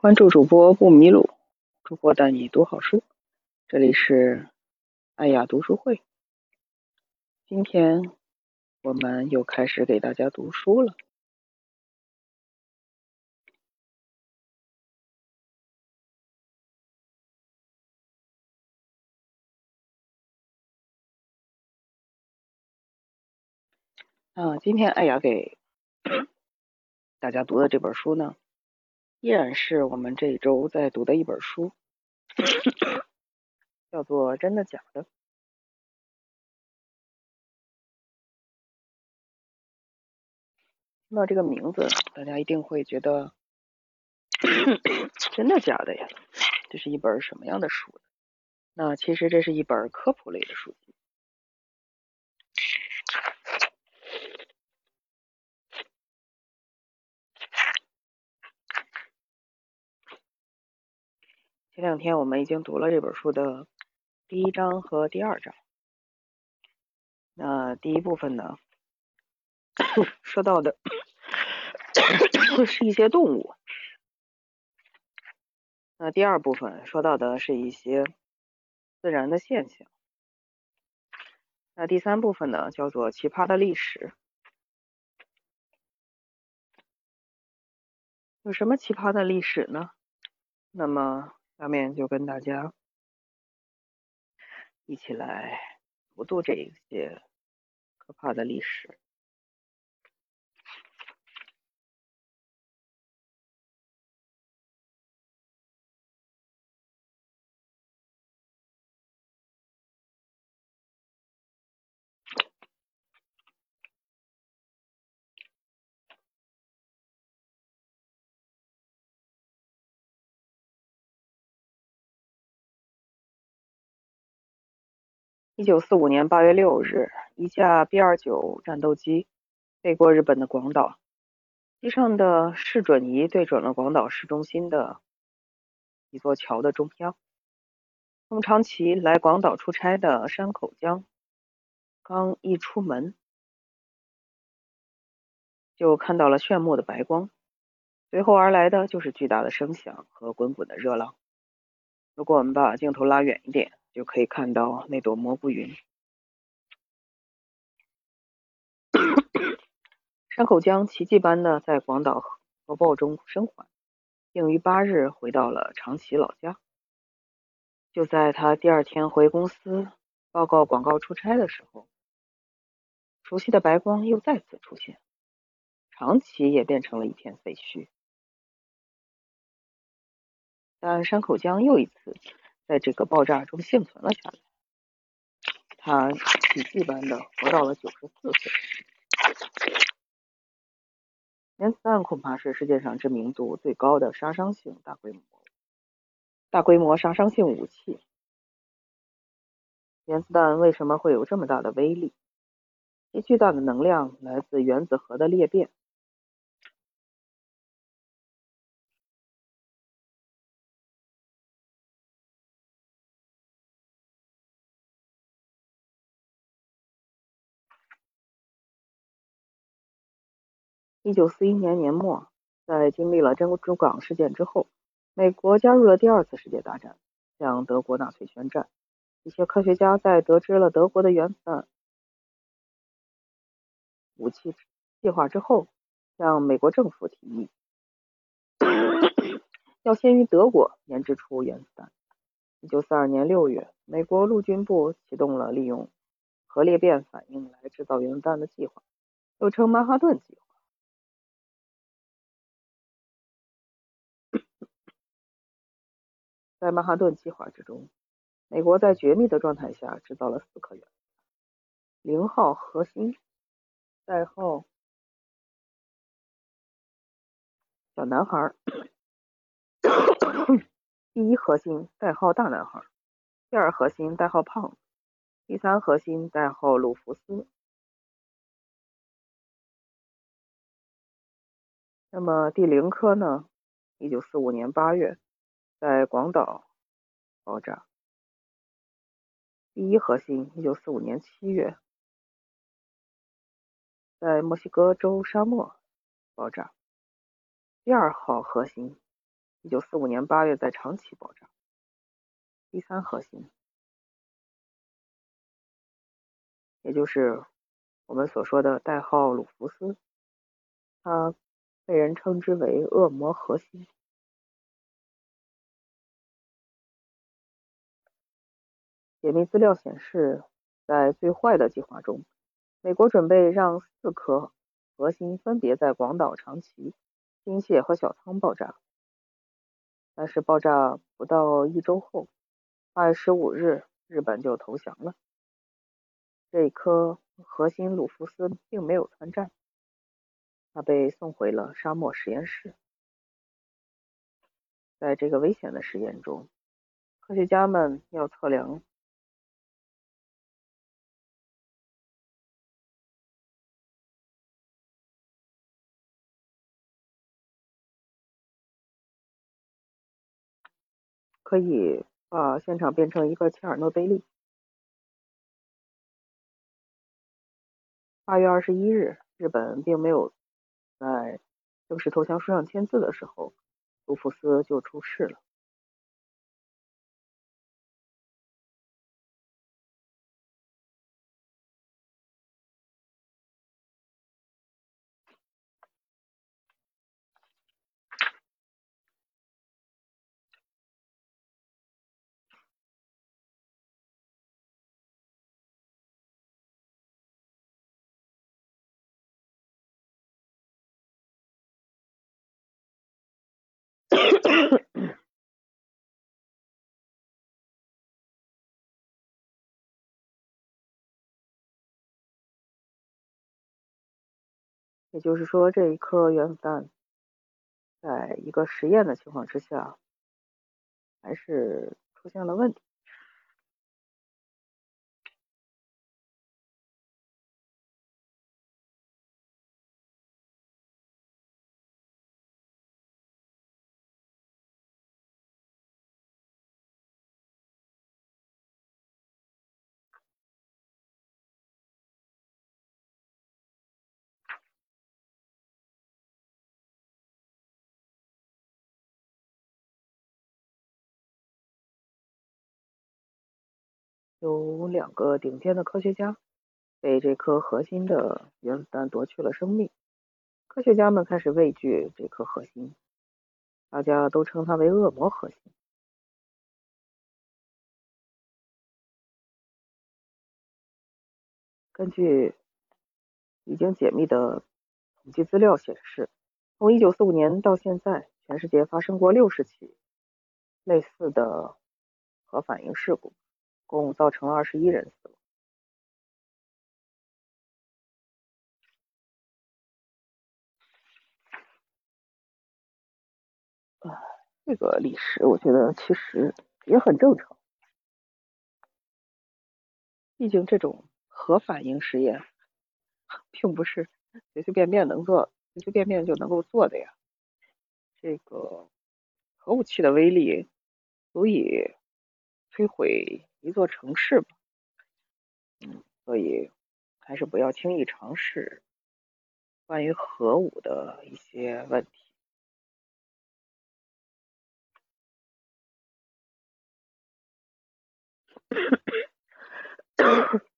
关注主播不迷路，主播带你读好书。这里是爱雅读书会，今天我们又开始给大家读书了。啊，今天爱雅给大家读的这本书呢？依然是我们这一周在读的一本书，叫做《真的假的》。听到这个名字，大家一定会觉得真的假的呀？这是一本什么样的书？那其实这是一本科普类的书籍。前两天我们已经读了这本书的第一章和第二章。那第一部分呢，说到的是一些动物；那第二部分说到的是一些自然的现象；那第三部分呢，叫做奇葩的历史。有什么奇葩的历史呢？那么。下面就跟大家一起来读读这一些可怕的历史。一九四五年八月六日，一架 B 二九战斗机飞过日本的广岛，机上的视准仪对准了广岛市中心的一座桥的中央。从长崎来广岛出差的山口江刚一出门，就看到了炫目的白光，随后而来的就是巨大的声响和滚滚的热浪。如果我们把镜头拉远一点。就可以看到那朵蘑菇云。山口江奇迹般的在广岛核爆中生还，并于八日回到了长崎老家。就在他第二天回公司报告广告出差的时候，熟悉的白光又再次出现，长崎也变成了一片废墟。但山口江又一次。在这个爆炸中幸存了下来，他奇迹般的活到了九十四岁。原子弹恐怕是世界上知名度最高的杀伤性大规模大规模杀伤性武器。原子弹为什么会有这么大的威力？其巨大的能量来自原子核的裂变。一九四一年年末，在经历了珍珠港事件之后，美国加入了第二次世界大战，向德国纳粹宣战。一些科学家在得知了德国的原子弹武器计划之后，向美国政府提议，要先于德国研制出原子弹。一九四二年六月，美国陆军部启动了利用核裂变反应来制造原子弹的计划，又称曼哈顿计划。在曼哈顿计划之中，美国在绝密的状态下制造了四颗原子弹：零号核心代号小男孩，第一核心代号大男孩，第二核心代号胖子，第三核心代号鲁弗斯。那么第零颗呢？一九四五年八月。在广岛爆炸。第一核心，一九四五年七月，在墨西哥州沙漠爆炸。第二号核心，一九四五年八月在长崎爆炸。第三核心，也就是我们所说的代号鲁福斯，它被人称之为“恶魔核心”。解密资料显示，在最坏的计划中，美国准备让四颗核心分别在广岛、长崎、新泻和小仓爆炸。但是爆炸不到一周后，八月十五日，日本就投降了。这一颗核心鲁夫斯并没有参战，他被送回了沙漠实验室。在这个危险的实验中，科学家们要测量。可以把现场变成一个切尔诺贝利。八月二十一日，日本并没有在正式投降书上签字的时候，卢福斯就出事了。也就是说，这一颗原子弹在一个实验的情况之下，还是出现了问题。有两个顶尖的科学家被这颗核心的原子弹夺去了生命，科学家们开始畏惧这颗核心，大家都称它为“恶魔核心”。根据已经解密的统计资料显示，从1945年到现在，全世界发生过60起类似的核反应事故。共造成了二十一人死亡。啊，这个历史我觉得其实也很正常，毕竟这种核反应实验并不是随随便便能做、随随便便就能够做的呀。这个核武器的威力足以摧毁。一座城市吧，嗯，所以还是不要轻易尝试关于核武的一些问题。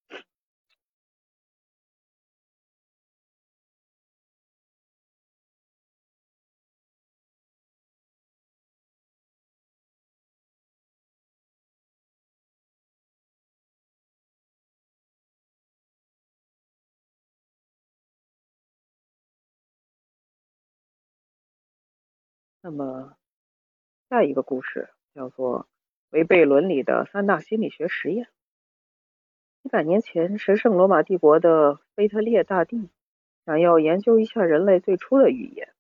那么，下一个故事叫做违背伦理的三大心理学实验。一百年前，神圣罗马帝国的腓特烈大帝想要研究一下人类最初的语言。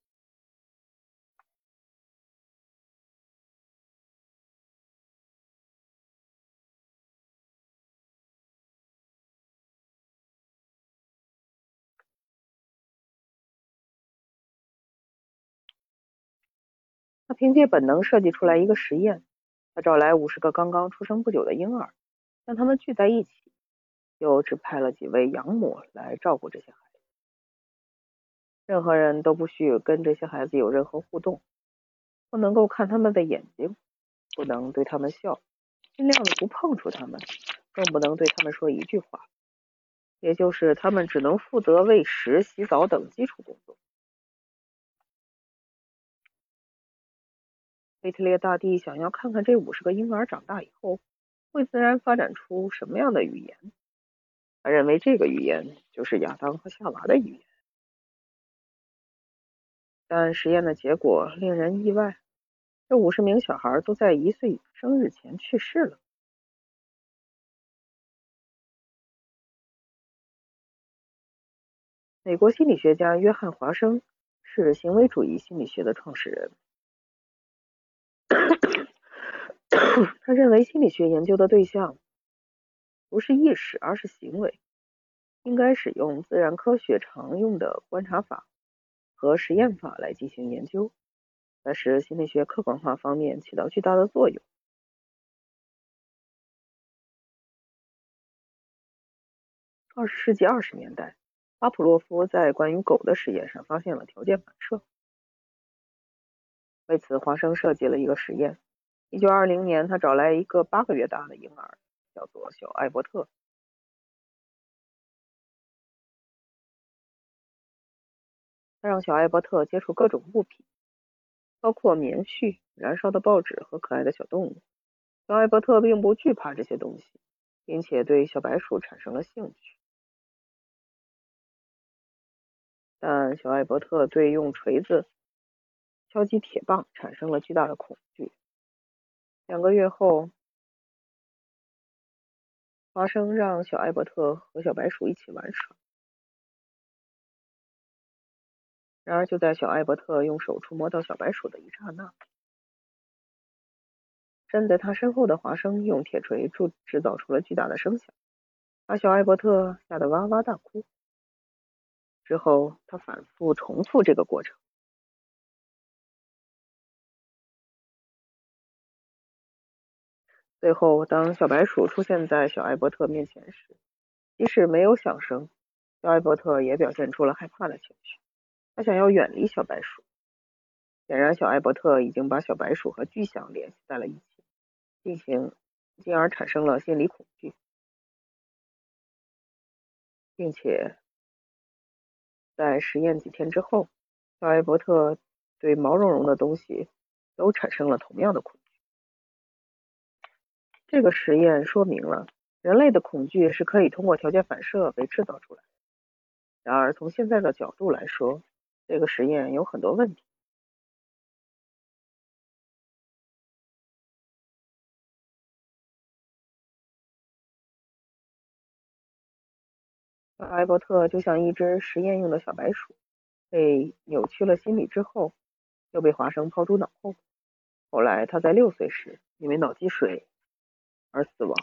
他凭借本能设计出来一个实验，他找来五十个刚刚出生不久的婴儿，让他们聚在一起，又只派了几位养母来照顾这些孩子。任何人都不许跟这些孩子有任何互动，不能够看他们的眼睛，不能对他们笑，尽量的不碰触他们，更不能对他们说一句话。也就是他们只能负责喂食、洗澡等基础工作。贝特列大帝想要看看这五十个婴儿长大以后会自然发展出什么样的语言。他认为这个语言就是亚当和夏娃的语言。但实验的结果令人意外，这五十名小孩都在一岁生日前去世了。美国心理学家约翰·华生是行为主义心理学的创始人。他认为心理学研究的对象不是意识，而是行为，应该使用自然科学常用的观察法和实验法来进行研究，在使心理学客观化方面起到巨大的作用。二十世纪二十年代。巴甫洛夫在关于狗的实验上发现了条件反射，为此华生设计了一个实验。一九二零年，他找来一个八个月大的婴儿，叫做小艾伯特，他让小艾伯特接触各种物品，包括棉絮、燃烧的报纸和可爱的小动物。小艾伯特并不惧怕这些东西，并且对小白鼠产生了兴趣。但小艾伯特对用锤子敲击铁棒产生了巨大的恐惧。两个月后，华生让小艾伯特和小白鼠一起玩耍。然而，就在小艾伯特用手触摸到小白鼠的一刹那，站在他身后的华生用铁锤铸制造出了巨大的声响，把小艾伯特吓得哇哇大哭。之后，他反复重复这个过程。最后，当小白鼠出现在小艾伯特面前时，即使没有响声，小艾伯特也表现出了害怕的情绪。他想要远离小白鼠。显然，小艾伯特已经把小白鼠和巨响联系在了一起，进行，进而产生了心理恐惧，并且。在实验几天之后，小艾伯特对毛茸茸的东西都产生了同样的恐惧。这个实验说明了人类的恐惧是可以通过条件反射被制造出来。然而，从现在的角度来说，这个实验有很多问题。艾伯特就像一只实验用的小白鼠，被扭曲了心理之后，又被华生抛诸脑后。后来他在六岁时因为脑积水而死亡。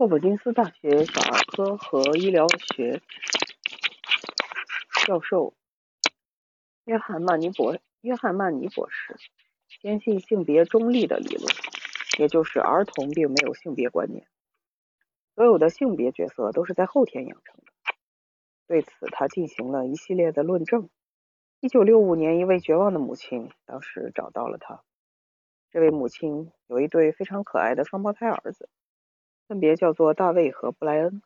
霍普金斯大学小儿科和医疗学教授约翰曼尼博约翰曼尼博士坚信性别中立的理论，也就是儿童并没有性别观念，所有的性别角色都是在后天养成的。对此，他进行了一系列的论证。一九六五年，一位绝望的母亲当时找到了他。这位母亲有一对非常可爱的双胞胎儿子。分别叫做大卫和布莱恩，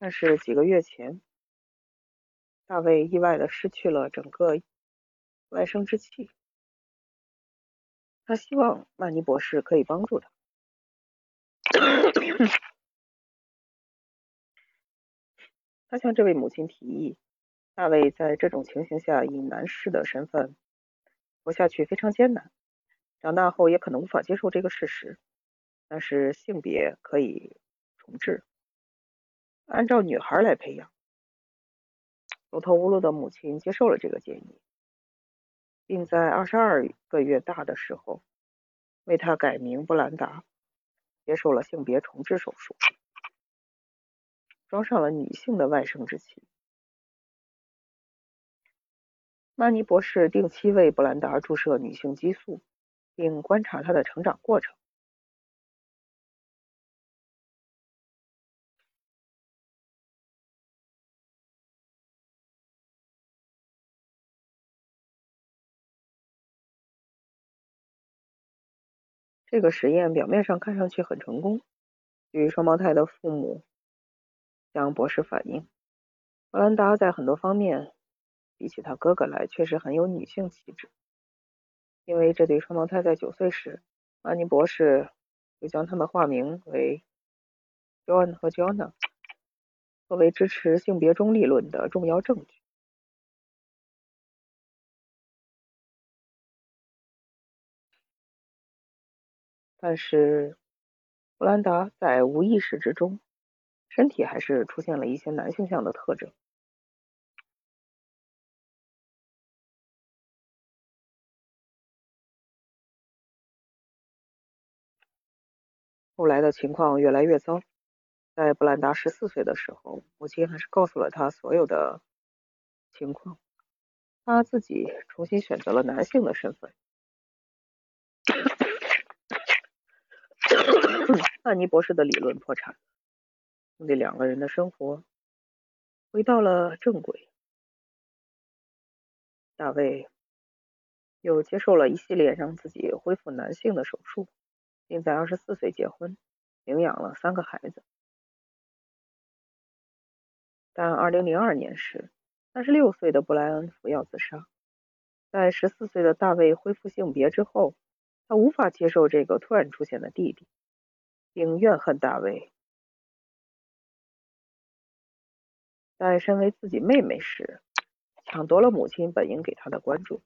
但是几个月前，大卫意外的失去了整个外生殖器。他希望曼尼博士可以帮助他。他向这位母亲提议，大卫在这种情形下以男士的身份活下去非常艰难，长大后也可能无法接受这个事实。但是性别可以重置，按照女孩来培养。走投无路的母亲接受了这个建议，并在二十二个月大的时候为他改名布兰达，接受了性别重置手术。装上了女性的外生殖器。曼尼博士定期为布兰达注射女性激素，并观察她的成长过程。这个实验表面上看上去很成功。据双胞胎的父母。向博士反映，布兰达在很多方面比起他哥哥来，确实很有女性气质。因为这对双胞胎在九岁时，安妮博士就将他们化名为 John 和 Jonna，作为支持性别中立论的重要证据。但是，布兰达在无意识之中。身体还是出现了一些男性向的特征。后来的情况越来越糟。在布兰达十四岁的时候，母亲还是告诉了他所有的情况。他自己重新选择了男性的身份。范尼博士的理论破产了。兄弟两个人的生活回到了正轨。大卫又接受了一系列让自己恢复男性的手术，并在二十四岁结婚，领养了三个孩子。但二零零二年时，三十六岁的布莱恩服药自杀。在十四岁的大卫恢复性别之后，他无法接受这个突然出现的弟弟，并怨恨大卫。在身为自己妹妹时，抢夺了母亲本应给她的关注。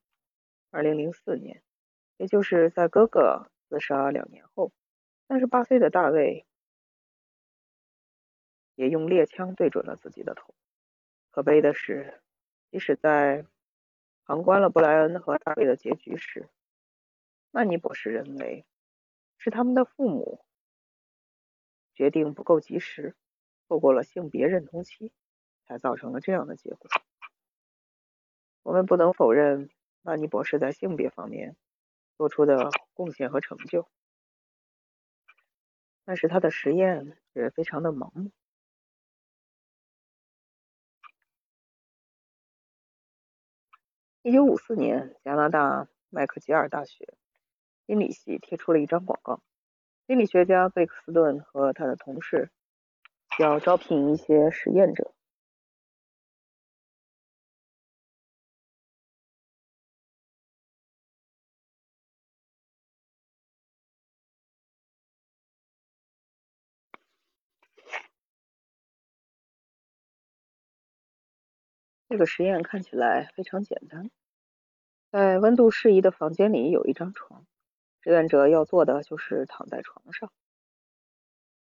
二零零四年，也就是在哥哥自杀两年后，三十八岁的大卫也用猎枪对准了自己的头。可悲的是，即使在旁观了布莱恩和大卫的结局时，曼尼博士认为是他们的父母决定不够及时，错过了性别认同期。才造成了这样的结果。我们不能否认曼尼博士在性别方面做出的贡献和成就，但是他的实验是非常的盲目。一九五四年，加拿大麦克吉尔大学心理系贴出了一张广告，心理学家贝克斯顿和他的同事要招聘一些实验者。这个实验看起来非常简单，在温度适宜的房间里有一张床，志愿者要做的就是躺在床上。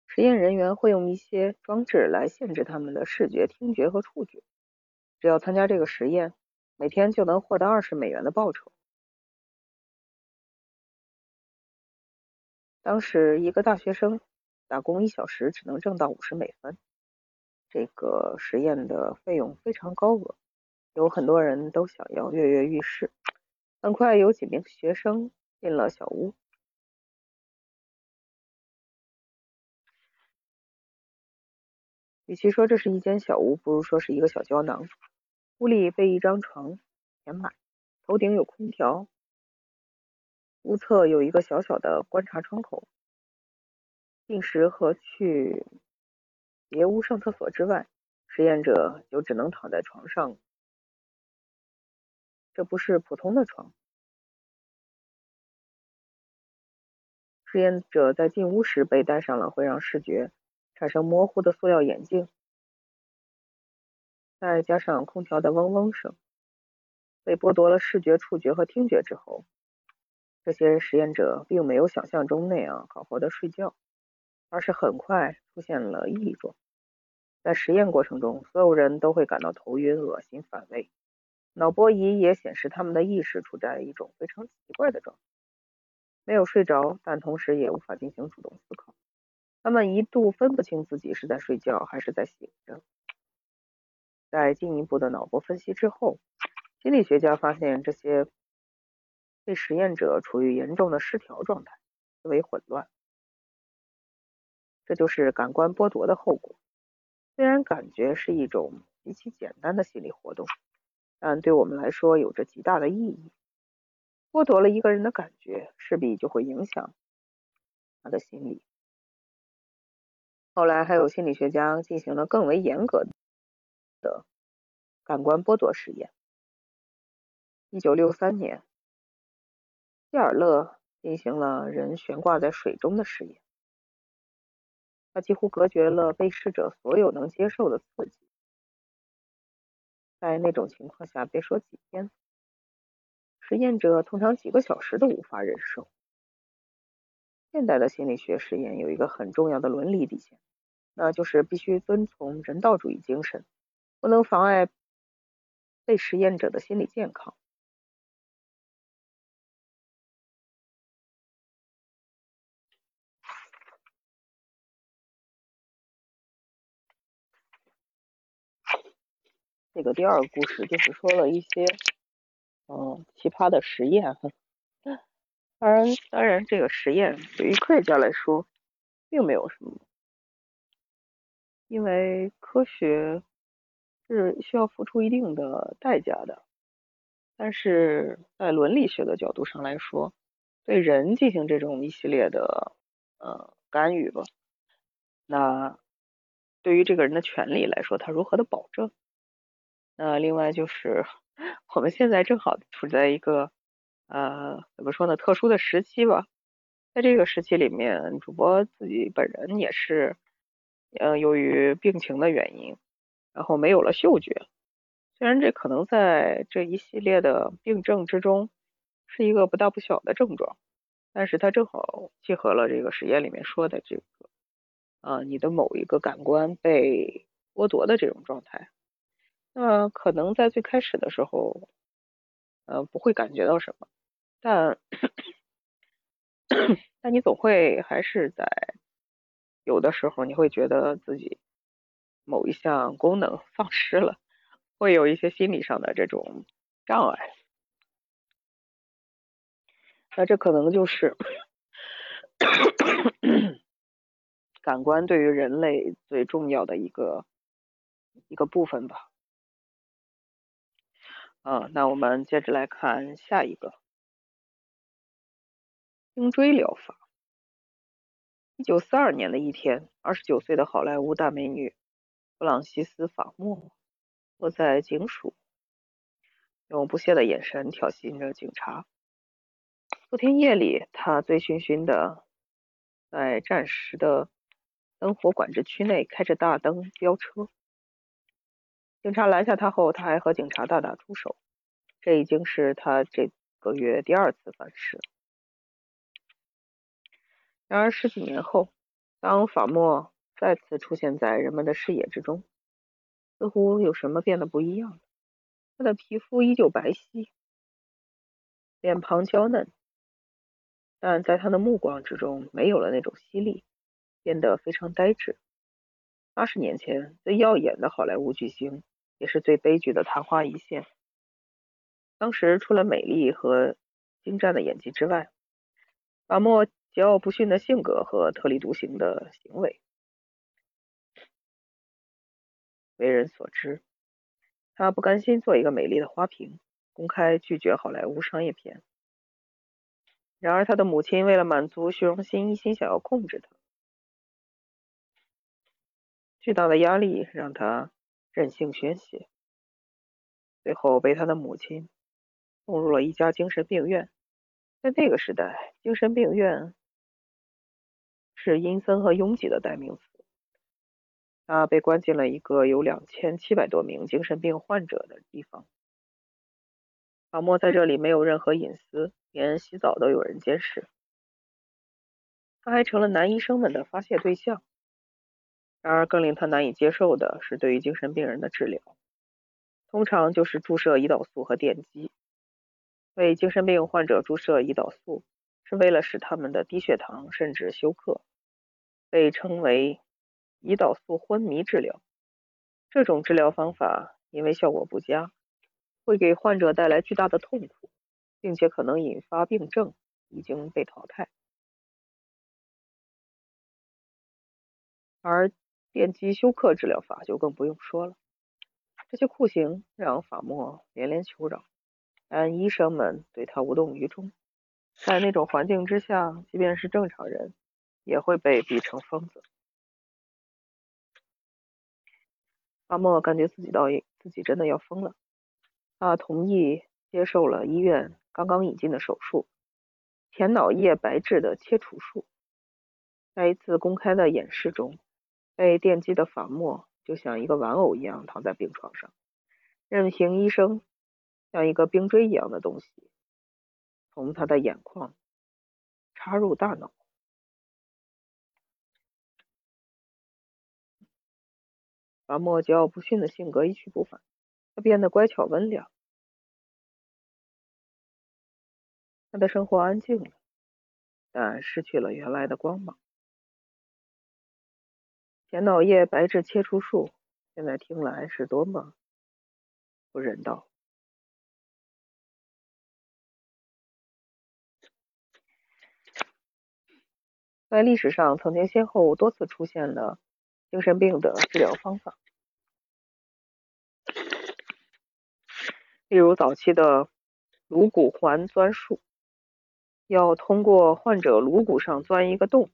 实验人员会用一些装置来限制他们的视觉、听觉和触觉。只要参加这个实验，每天就能获得二十美元的报酬。当时一个大学生打工一小时只能挣到五十美分。这个实验的费用非常高额，有很多人都想要跃跃欲试。很快，有几名学生进了小屋。与其说这是一间小屋，不如说是一个小胶囊。屋里被一张床填满，头顶有空调，屋侧有一个小小的观察窗口。进食和去。别屋上厕所之外，实验者就只能躺在床上。这不是普通的床。实验者在进屋时被戴上了会让视觉产生模糊的塑料眼镜。再加上空调的嗡嗡声，被剥夺了视觉、触觉和听觉之后，这些实验者并没有想象中那样好好的睡觉，而是很快出现了异状。在实验过程中，所有人都会感到头晕、恶心、反胃。脑波仪也显示他们的意识处在一种非常奇怪的状态，没有睡着，但同时也无法进行主动思考。他们一度分不清自己是在睡觉还是在醒着。在进一步的脑波分析之后，心理学家发现这些被实验者处于严重的失调状态，思维混乱。这就是感官剥夺的后果。虽然感觉是一种极其简单的心理活动，但对我们来说有着极大的意义。剥夺了一个人的感觉，势必就会影响他的心理。后来还有心理学家进行了更为严格的感官剥夺实验。一九六三年，希尔勒进行了人悬挂在水中的实验。他几乎隔绝了被试者所有能接受的刺激，在那种情况下，别说几天，实验者通常几个小时都无法忍受。现代的心理学实验有一个很重要的伦理底线，那就是必须遵从人道主义精神，不能妨碍被实验者的心理健康。这个第二个故事就是说了一些，嗯，奇葩的实验。当然，当然，这个实验对于科学家来说并没有什么，因为科学是需要付出一定的代价的。但是在伦理学的角度上来说，对人进行这种一系列的呃干预吧，那对于这个人的权利来说，他如何的保证？那另外就是我们现在正好处在一个呃怎么说呢特殊的时期吧，在这个时期里面，主播自己本人也是呃由于病情的原因，然后没有了嗅觉。虽然这可能在这一系列的病症之中是一个不大不小的症状，但是它正好契合了这个实验里面说的这个呃你的某一个感官被剥夺的这种状态。那可能在最开始的时候，呃，不会感觉到什么，但但你总会还是在有的时候，你会觉得自己某一项功能 丧失了，会有一些心理上的这种障碍。那这可能就是感官对于人类最重要的一个一个部分吧。嗯，那我们接着来看下一个颈椎疗法。一九四二年的一天，二十九岁的好莱坞大美女弗朗西斯·法莫坐在警署，用不屑的眼神挑衅着警察。昨天夜里，她醉醺醺的在暂时的灯火管制区内开着大灯飙车。警察拦下他后，他还和警察大打出手。这已经是他这个月第二次犯事。然而十几年后，当法莫再次出现在人们的视野之中，似乎有什么变得不一样了。他的皮肤依旧白皙，脸庞娇嫩，但在他的目光之中没有了那种犀利，变得非常呆滞。八十年前最耀眼的好莱坞巨星。也是最悲剧的昙花一现。当时除了美丽和精湛的演技之外，法莫桀骜不驯的性格和特立独行的行为为人所知。他不甘心做一个美丽的花瓶，公开拒绝好莱坞商业片。然而，他的母亲为了满足虚荣心，一心想要控制他。巨大的压力让他。任性宣泄，最后被他的母亲送入了一家精神病院。在那个时代，精神病院是阴森和拥挤的代名词。他被关进了一个有两千七百多名精神病患者的地方。法莫在这里没有任何隐私，连洗澡都有人监视。他还成了男医生们的发泄对象。然而，更令他难以接受的是，对于精神病人的治疗，通常就是注射胰岛素和电击。为精神病患者注射胰岛素，是为了使他们的低血糖甚至休克，被称为胰岛素昏迷治疗。这种治疗方法因为效果不佳，会给患者带来巨大的痛苦，并且可能引发病症，已经被淘汰。而电击休克治疗法就更不用说了。这些酷刑让法莫连连求饶。但医生们对他无动于衷，在那种环境之下，即便是正常人也会被逼成疯子。阿莫感觉自己到自己真的要疯了，他同意接受了医院刚刚引进的手术——前脑叶白质的切除术。在一次公开的演示中，被电击的法莫就像一个玩偶一样躺在病床上，任凭医生。像一个冰锥一样的东西，从他的眼眶插入大脑。法莫桀骜不驯的性格一去不返，他变得乖巧温良。他的生活安静了，但失去了原来的光芒。前脑叶白质切除术现在听来是多么不人道！在历史上，曾经先后多次出现了精神病的治疗方法，例如早期的颅骨环钻术，要通过患者颅骨上钻一个洞。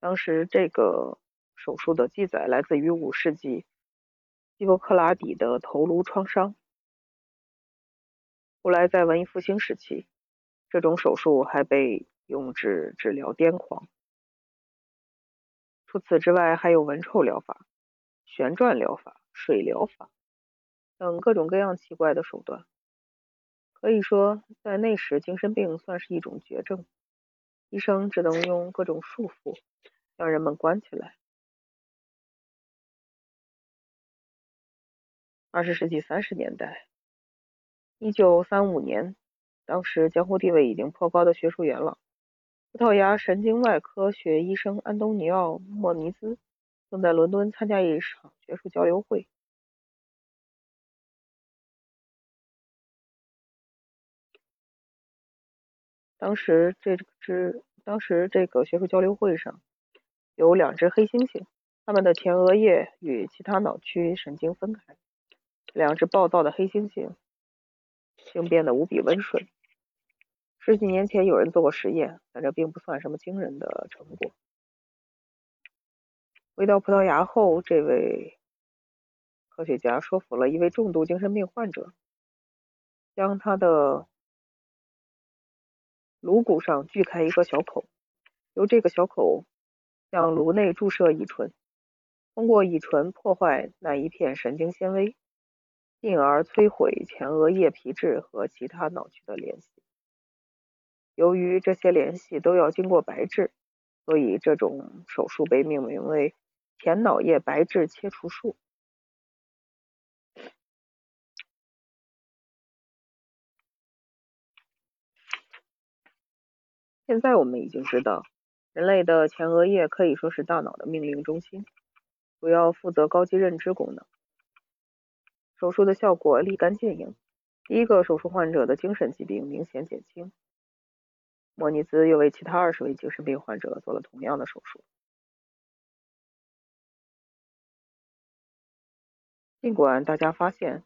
当时这个手术的记载来自于五世纪希波克拉底的头颅创伤。后来在文艺复兴时期。这种手术还被用治治疗癫狂。除此之外，还有闻臭疗法、旋转疗法、水疗法等各种各样奇怪的手段。可以说，在那时，精神病算是一种绝症，医生只能用各种束缚将人们关起来。二十世纪三十年代，一九三五年。当时江湖地位已经颇高的学术元老、葡萄牙神经外科学医生安东尼奥·莫尼兹，正在伦敦参加一场学术交流会。当时这只，当时这个学术交流会上有两只黑猩猩，它们的前额叶与其他脑区神经分开。两只暴躁的黑猩猩性变得无比温顺。十几年前有人做过实验，但这并不算什么惊人的成果。回到葡萄牙后，这位科学家说服了一位重度精神病患者，将他的颅骨上锯开一个小口，由这个小口向颅内注射乙醇，通过乙醇破坏那一片神经纤维，进而摧毁前额叶皮质和其他脑区的联系。由于这些联系都要经过白质，所以这种手术被命名为前脑叶白质切除术。现在我们已经知道，人类的前额叶可以说是大脑的命令中心，主要负责高级认知功能。手术的效果立竿见影，第一个手术患者的精神疾病明显减轻。莫尼兹又为其他二十位精神病患者做了同样的手术。尽管大家发现，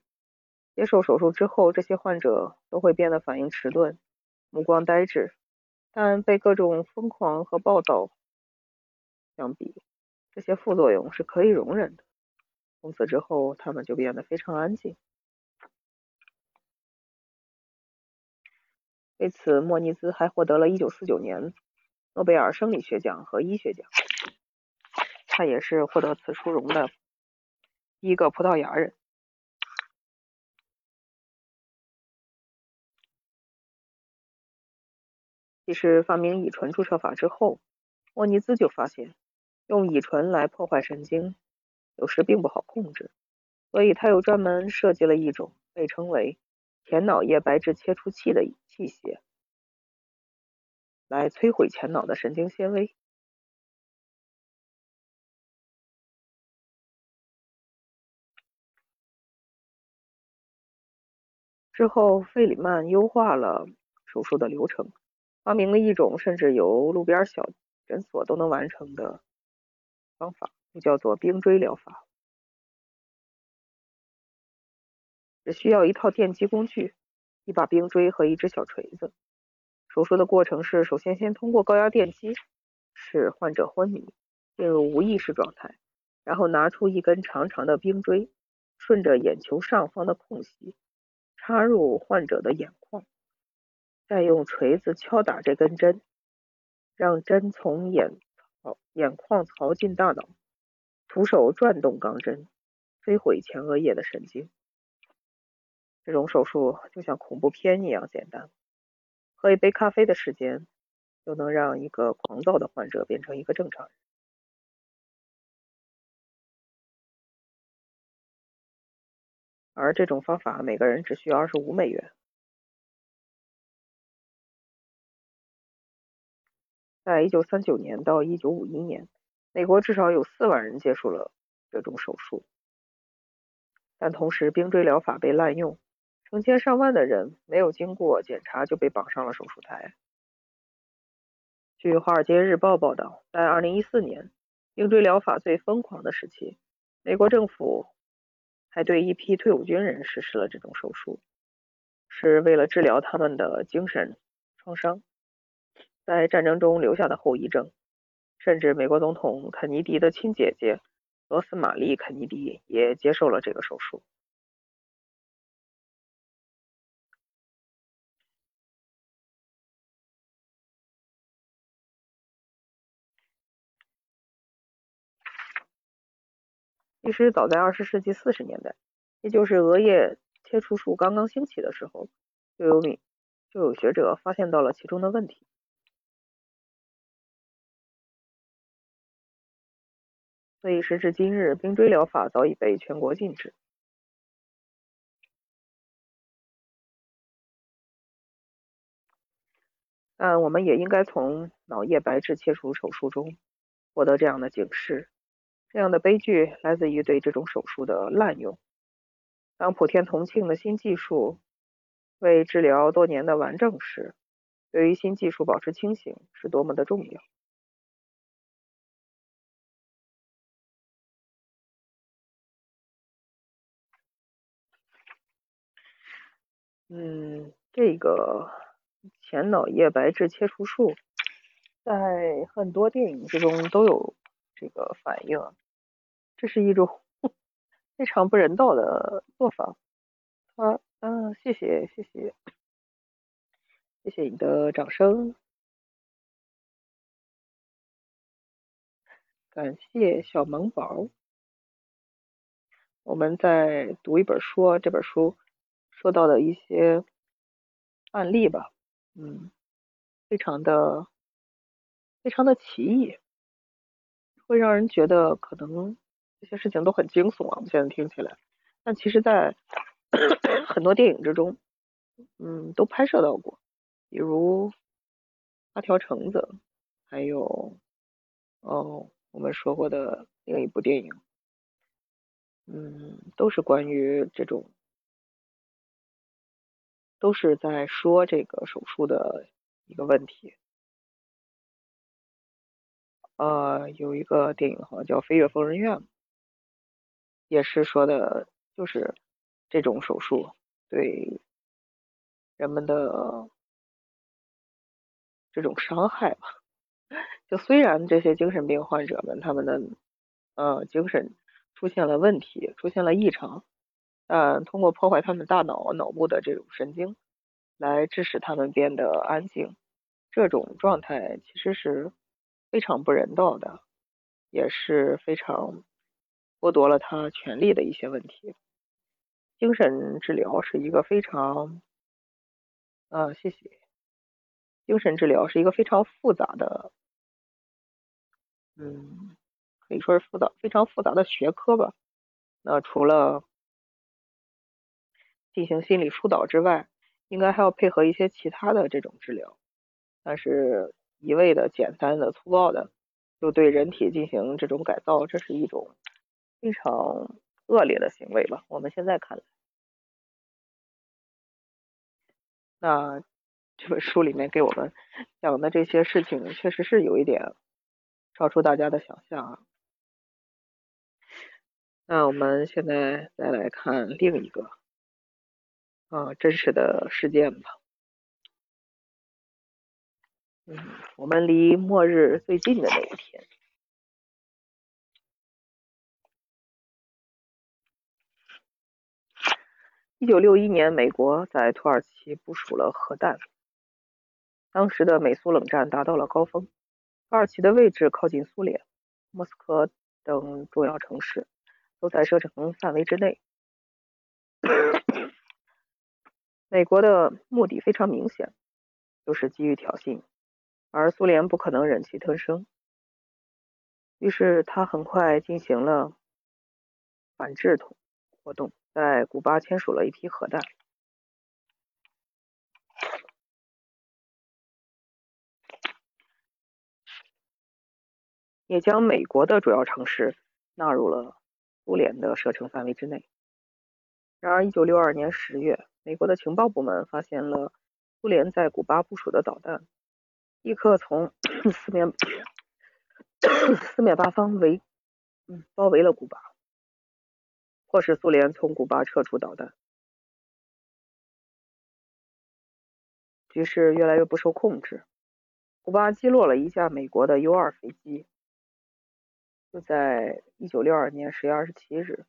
接受手术之后，这些患者都会变得反应迟钝、目光呆滞，但被各种疯狂和暴躁相比，这些副作用是可以容忍的。从此之后，他们就变得非常安静。为此，莫尼兹还获得了1949年诺贝尔生理学奖和医学奖。他也是获得此殊荣的第一个葡萄牙人。其实发明乙醇注射法之后，莫尼兹就发现用乙醇来破坏神经，有时并不好控制，所以他又专门设计了一种被称为前脑叶白质切除器的器械，来摧毁前脑的神经纤维。之后，费里曼优化了手术的流程。发明了一种甚至由路边小诊所都能完成的方法，就叫做冰锥疗法。只需要一套电击工具、一把冰锥和一只小锤子。手术的过程是：首先先通过高压电击使患者昏迷，进入无意识状态，然后拿出一根长长的冰锥，顺着眼球上方的空隙插入患者的眼眶。再用锤子敲打这根针，让针从眼槽眼眶槽进大脑。徒手转动钢针，摧毁前额叶的神经。这种手术就像恐怖片一样简单，喝一杯咖啡的时间就能让一个狂躁的患者变成一个正常人。而这种方法每个人只需要二十五美元。在1939年到1951年，美国至少有4万人接受了这种手术，但同时冰锥疗法被滥用，成千上万的人没有经过检查就被绑上了手术台。据《华尔街日报》报道，在2014年冰锥疗法最疯狂的时期，美国政府还对一批退伍军人实施了这种手术，是为了治疗他们的精神创伤。在战争中留下的后遗症，甚至美国总统肯尼迪的亲姐姐罗斯玛丽·肯尼迪也接受了这个手术。其实，早在二十世纪四十年代，也就是额叶切除术刚刚兴起的时候，就有米就有学者发现到了其中的问题。所以，时至今日，冰锥疗法早已被全国禁止。但我们也应该从脑叶白质切除手术中获得这样的警示：这样的悲剧来自于对这种手术的滥用。当普天同庆的新技术为治疗多年的顽症时，对于新技术保持清醒是多么的重要。嗯，这个前脑叶白质切除术在很多电影之中都有这个反应，这是一种非常不人道的做法。啊，嗯，谢谢，谢谢，谢谢你的掌声，感谢小萌宝。我们再读一本书，这本书。说到的一些案例吧，嗯，非常的非常的奇异，会让人觉得可能这些事情都很惊悚啊。我们现在听起来，但其实，在 很多电影之中，嗯，都拍摄到过，比如《八条橙子》，还有哦，我们说过的另一部电影，嗯，都是关于这种。都是在说这个手术的一个问题。呃，有一个电影好像叫《飞越疯人院》，也是说的，就是这种手术对人们的这种伤害吧。就虽然这些精神病患者们他们的呃精神出现了问题，出现了异常。嗯，通过破坏他们大脑脑部的这种神经，来致使他们变得安静，这种状态其实是非常不人道的，也是非常剥夺了他权利的一些问题。精神治疗是一个非常，呃，谢谢。精神治疗是一个非常复杂的，嗯，可以说是复杂非常复杂的学科吧。那除了进行心理疏导之外，应该还要配合一些其他的这种治疗。但是，一味的、简单的、粗暴的就对人体进行这种改造，这是一种非常恶劣的行为吧？我们现在看来，那。这本书里面给我们讲的这些事情，确实是有一点超出大家的想象啊。那我们现在再来看另一个啊真实的事件吧。嗯，我们离末日最近的那一天，一九六一年，美国在土耳其部署了核弹。当时的美苏冷战达到了高峰，土耳其的位置靠近苏联，莫斯科等重要城市都在射程范围之内。美国的目的非常明显，就是基于挑衅，而苏联不可能忍气吞声，于是他很快进行了反制活动，在古巴签署了一批核弹。也将美国的主要城市纳入了苏联的射程范围之内。然而，1962年10月，美国的情报部门发现了苏联在古巴部署的导弹，立刻从 四面四面八方围包围了古巴，迫使苏联从古巴撤出导弹，局势越来越不受控制。古巴击落了一架美国的 U-2 飞机。就在一九六二年十月二十七日，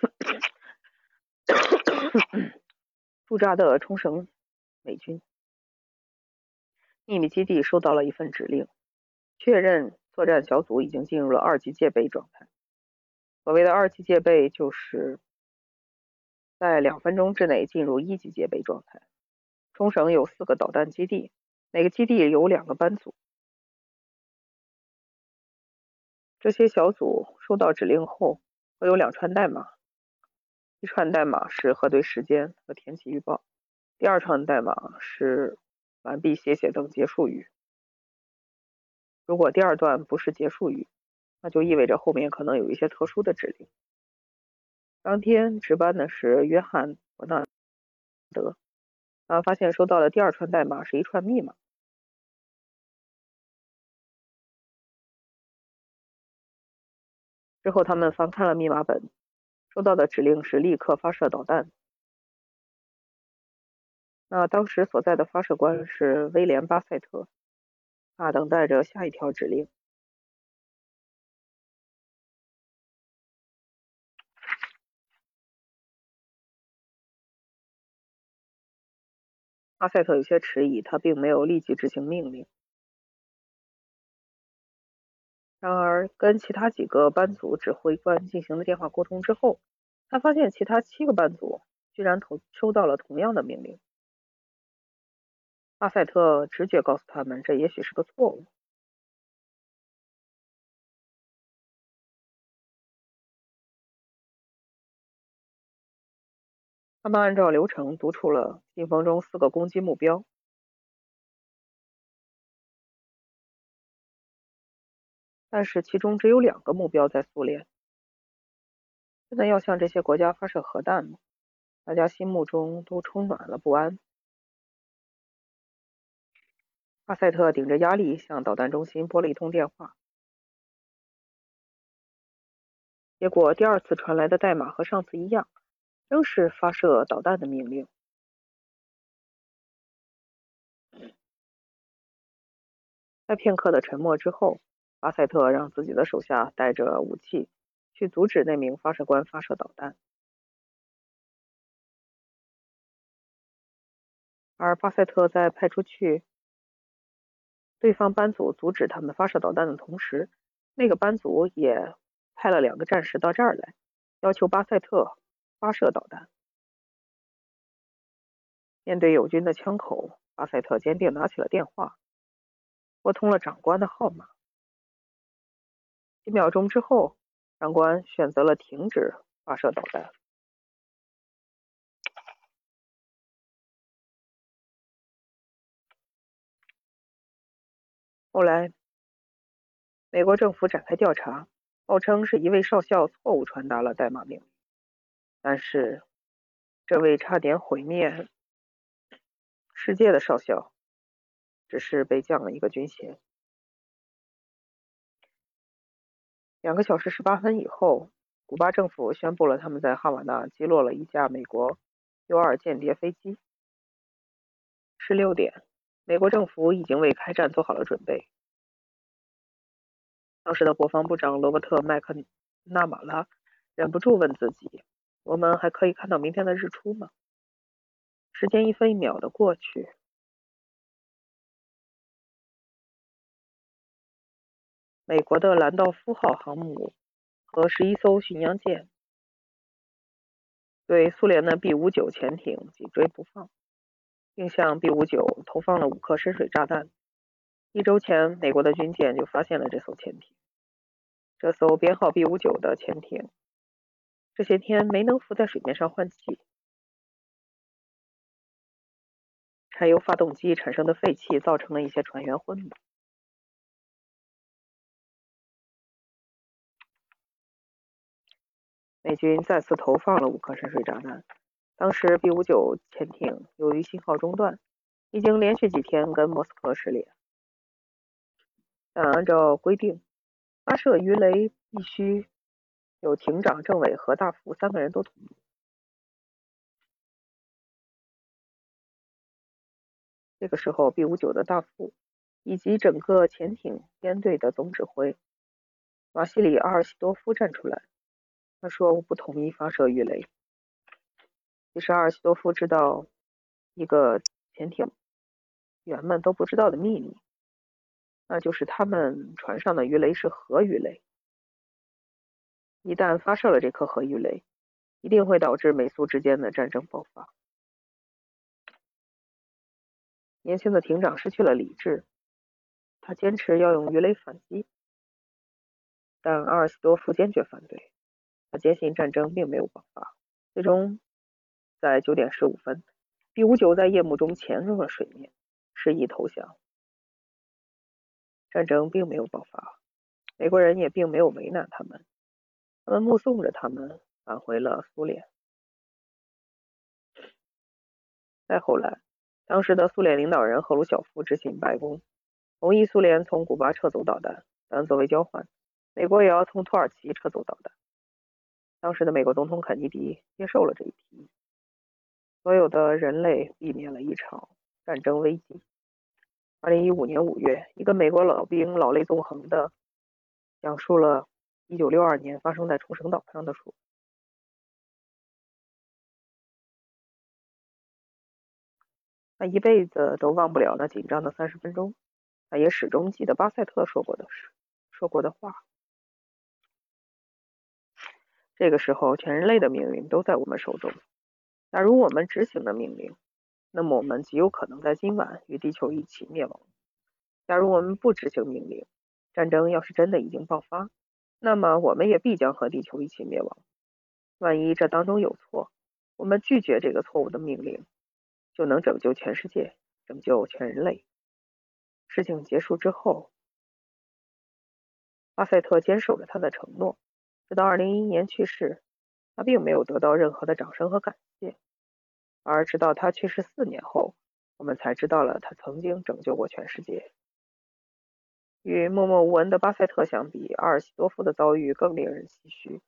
驻扎的冲绳美军秘密基地收到了一份指令，确认作战小组已经进入了二级戒备状态。所谓的二级戒备，就是。在两分钟之内进入一级戒备状态。冲绳有四个导弹基地，每个基地有两个班组。这些小组收到指令后会有两串代码，一串代码是核对时间和天气预报，第二串代码是完毕写写等结束语。如果第二段不是结束语，那就意味着后面可能有一些特殊的指令。当天值班的是约翰·伯纳德，他发现收到的第二串代码是一串密码。之后，他们翻看了密码本，收到的指令是立刻发射导弹。那当时所在的发射官是威廉·巴塞特，他等待着下一条指令。巴塞特有些迟疑，他并没有立即执行命令。然而，跟其他几个班组指挥官进行了电话沟通之后，他发现其他七个班组居然同收到了同样的命令。阿塞特直觉告诉他们，这也许是个错误。他们按照流程读出了信封中四个攻击目标，但是其中只有两个目标在苏联。现在要向这些国家发射核弹吗？大家心目中都充满了不安。阿塞特顶着压力向导弹中心拨了一通电话，结果第二次传来的代码和上次一样。仍是发射导弹的命令。在片刻的沉默之后，巴塞特让自己的手下带着武器去阻止那名发射官发射导弹。而巴塞特在派出去对方班组阻止他们发射导弹的同时，那个班组也派了两个战士到这儿来，要求巴塞特发射导弹。面对友军的枪口，巴塞特坚定拿起了电话，拨通了长官的号码。几秒钟之后，长官选择了停止发射导弹。后来，美国政府展开调查，报称是一位少校错误传达了代码命令。但是，这位差点毁灭世界的少校，只是被降了一个军衔。两个小时十八分以后，古巴政府宣布了他们在哈瓦那击落了一架美国 U-2 间谍飞机。十六点。美国政府已经为开战做好了准备。当时的国防部长罗伯特·麦克纳马拉忍不住问自己：“我们还可以看到明天的日出吗？”时间一分一秒的过去，美国的兰道夫号航母和十一艘巡洋舰对苏联的 B-59 潜艇紧追不放。并向 B-59 投放了五颗深水炸弹。一周前，美国的军舰就发现了这艘潜艇。这艘编号 B-59 的潜艇这些天没能浮在水面上换气，柴油发动机产生的废气造成了一些船员昏迷。美军再次投放了五颗深水炸弹。当时 B-59 潜艇由于信号中断，已经连续几天跟莫斯科失联。但按照规定，发射鱼雷必须有艇长、政委和大副三个人都同意。这个时候，B-59 的大副以及整个潜艇编队的总指挥瓦西里·阿尔西多夫站出来，他说：“我不同意发射鱼雷。”其实，阿尔西多夫知道一个潜艇员们都不知道的秘密，那就是他们船上的鱼雷是核鱼雷。一旦发射了这颗核鱼雷，一定会导致美苏之间的战争爆发。年轻的艇长失去了理智，他坚持要用鱼雷反击，但阿尔西多夫坚决反对。他坚信战争并没有爆发，最终。在九点十五分，B-59 在夜幕中潜入了水面，示意投降。战争并没有爆发，美国人也并没有为难他们，他们目送着他们返回了苏联。再后来，当时的苏联领导人赫鲁晓夫执行白宫，同意苏联从古巴撤走导弹，但作为交换，美国也要从土耳其撤走导弹。当时的美国总统肯尼迪接受了这一提议。所有的人类避免了一场战争危机。二零一五年五月，一个美国老兵老泪纵横的讲述了一九六二年发生在冲绳岛上的事。他一辈子都忘不了那紧张的三十分钟，他也始终记得巴塞特说过的事，说过的话。这个时候，全人类的命运都在我们手中。假如我们执行了命令，那么我们极有可能在今晚与地球一起灭亡。假如我们不执行命令，战争要是真的已经爆发，那么我们也必将和地球一起灭亡。万一这当中有错，我们拒绝这个错误的命令，就能拯救全世界，拯救全人类。事情结束之后，巴塞特坚守着他的承诺，直到2011年去世。他并没有得到任何的掌声和感谢，而直到他去世四年后，我们才知道了他曾经拯救过全世界。与默默无闻的巴塞特相比，阿尔西多夫的遭遇更令人唏嘘。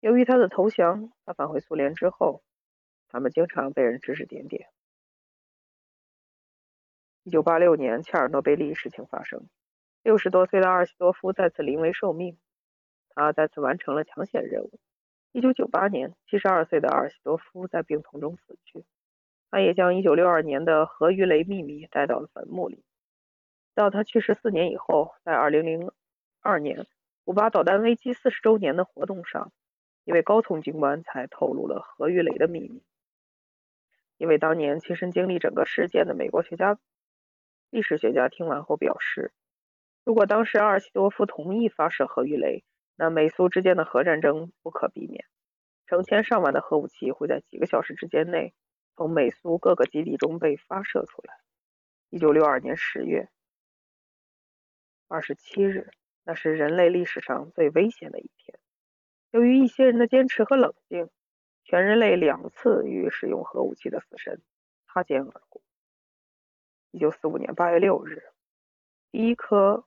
由于他的投降，他返回苏联之后，他们经常被人指指点点。一九八六年，切尔诺贝利事情发生，六十多岁的阿尔西多夫再次临危受命。他再次完成了抢险任务。一九九八年，七十二岁的阿尔西多夫在病痛中死去。他也将一九六二年的核鱼雷秘密带到了坟墓里。到他去世四年以后，在二零零二年古巴导弹危机四十周年的活动上，一位高层军官才透露了核鱼雷的秘密。一位当年亲身经历整个事件的美国学家、历史学家听完后表示：“如果当时阿尔西多夫同意发射核鱼雷，那美苏之间的核战争不可避免。成千上万的核武器会在几个小时之间内从美苏各个基地中被发射出来。”一九六二年十月二十七日，那是人类历史上最危险的一天。由于一些人的坚持和冷静。全人类两次与使用核武器的死神擦肩而过。一九四五年八月六日，第一颗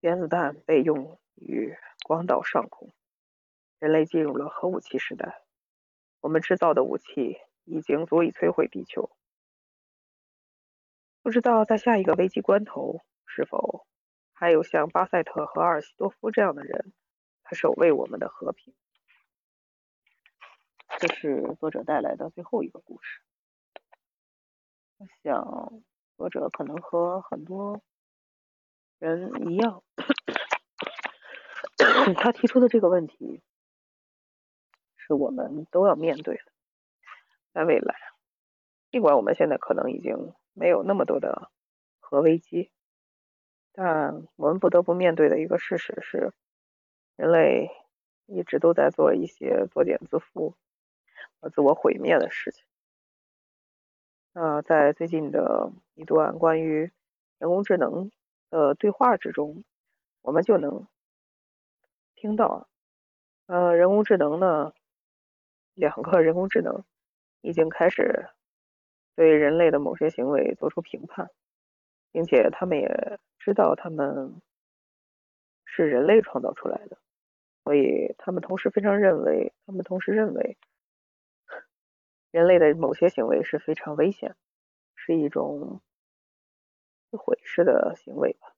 原子弹被用于广岛上空，人类进入了核武器时代。我们制造的武器已经足以摧毁地球。不知道在下一个危机关头，是否还有像巴塞特和阿尔西多夫这样的人来守卫我们的和平。这是作者带来的最后一个故事。我想，作者可能和很多人一样，他提出的这个问题是我们都要面对的。在未来，尽管我们现在可能已经没有那么多的核危机，但我们不得不面对的一个事实是，人类一直都在做一些作茧自缚。和自我毁灭的事情。那在最近的一段关于人工智能呃对话之中，我们就能听到，呃，人工智能呢，两个人工智能已经开始对人类的某些行为做出评判，并且他们也知道他们是人类创造出来的，所以他们同时非常认为，他们同时认为。人类的某些行为是非常危险，是一种毁式的行为吧。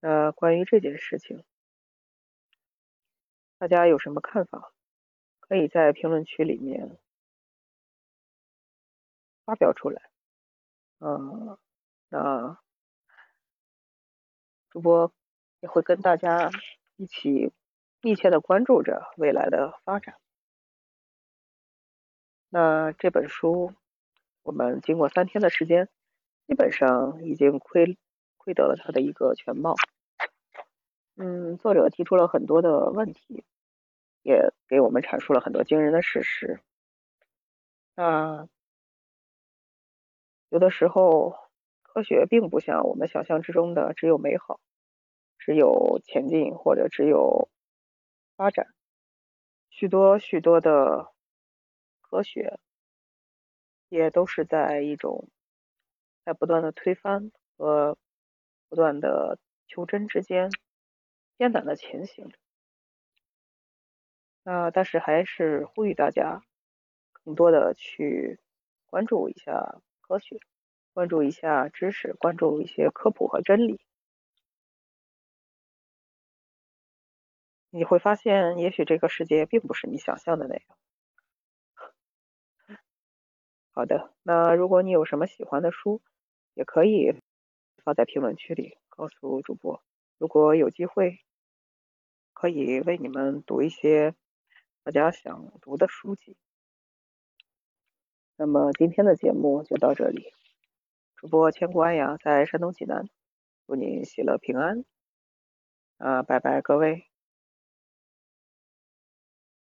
那关于这件事情，大家有什么看法？可以在评论区里面发表出来。嗯，那主播也会跟大家一起密切的关注着未来的发展。那这本书，我们经过三天的时间，基本上已经窥窥得了它的一个全貌。嗯，作者提出了很多的问题，也给我们阐述了很多惊人的事实。那有的时候，科学并不像我们想象之中的只有美好，只有前进或者只有发展，许多许多的。科学也都是在一种在不断的推翻和不断的求真之间艰难的前行。那但是还是呼吁大家更多的去关注一下科学，关注一下知识，关注一些科普和真理。你会发现，也许这个世界并不是你想象的那样。好的，那如果你有什么喜欢的书，也可以发在评论区里告诉主播。如果有机会，可以为你们读一些大家想读的书籍。那么今天的节目就到这里，主播千古安阳在山东济南，祝您喜乐平安。啊，拜拜，各位。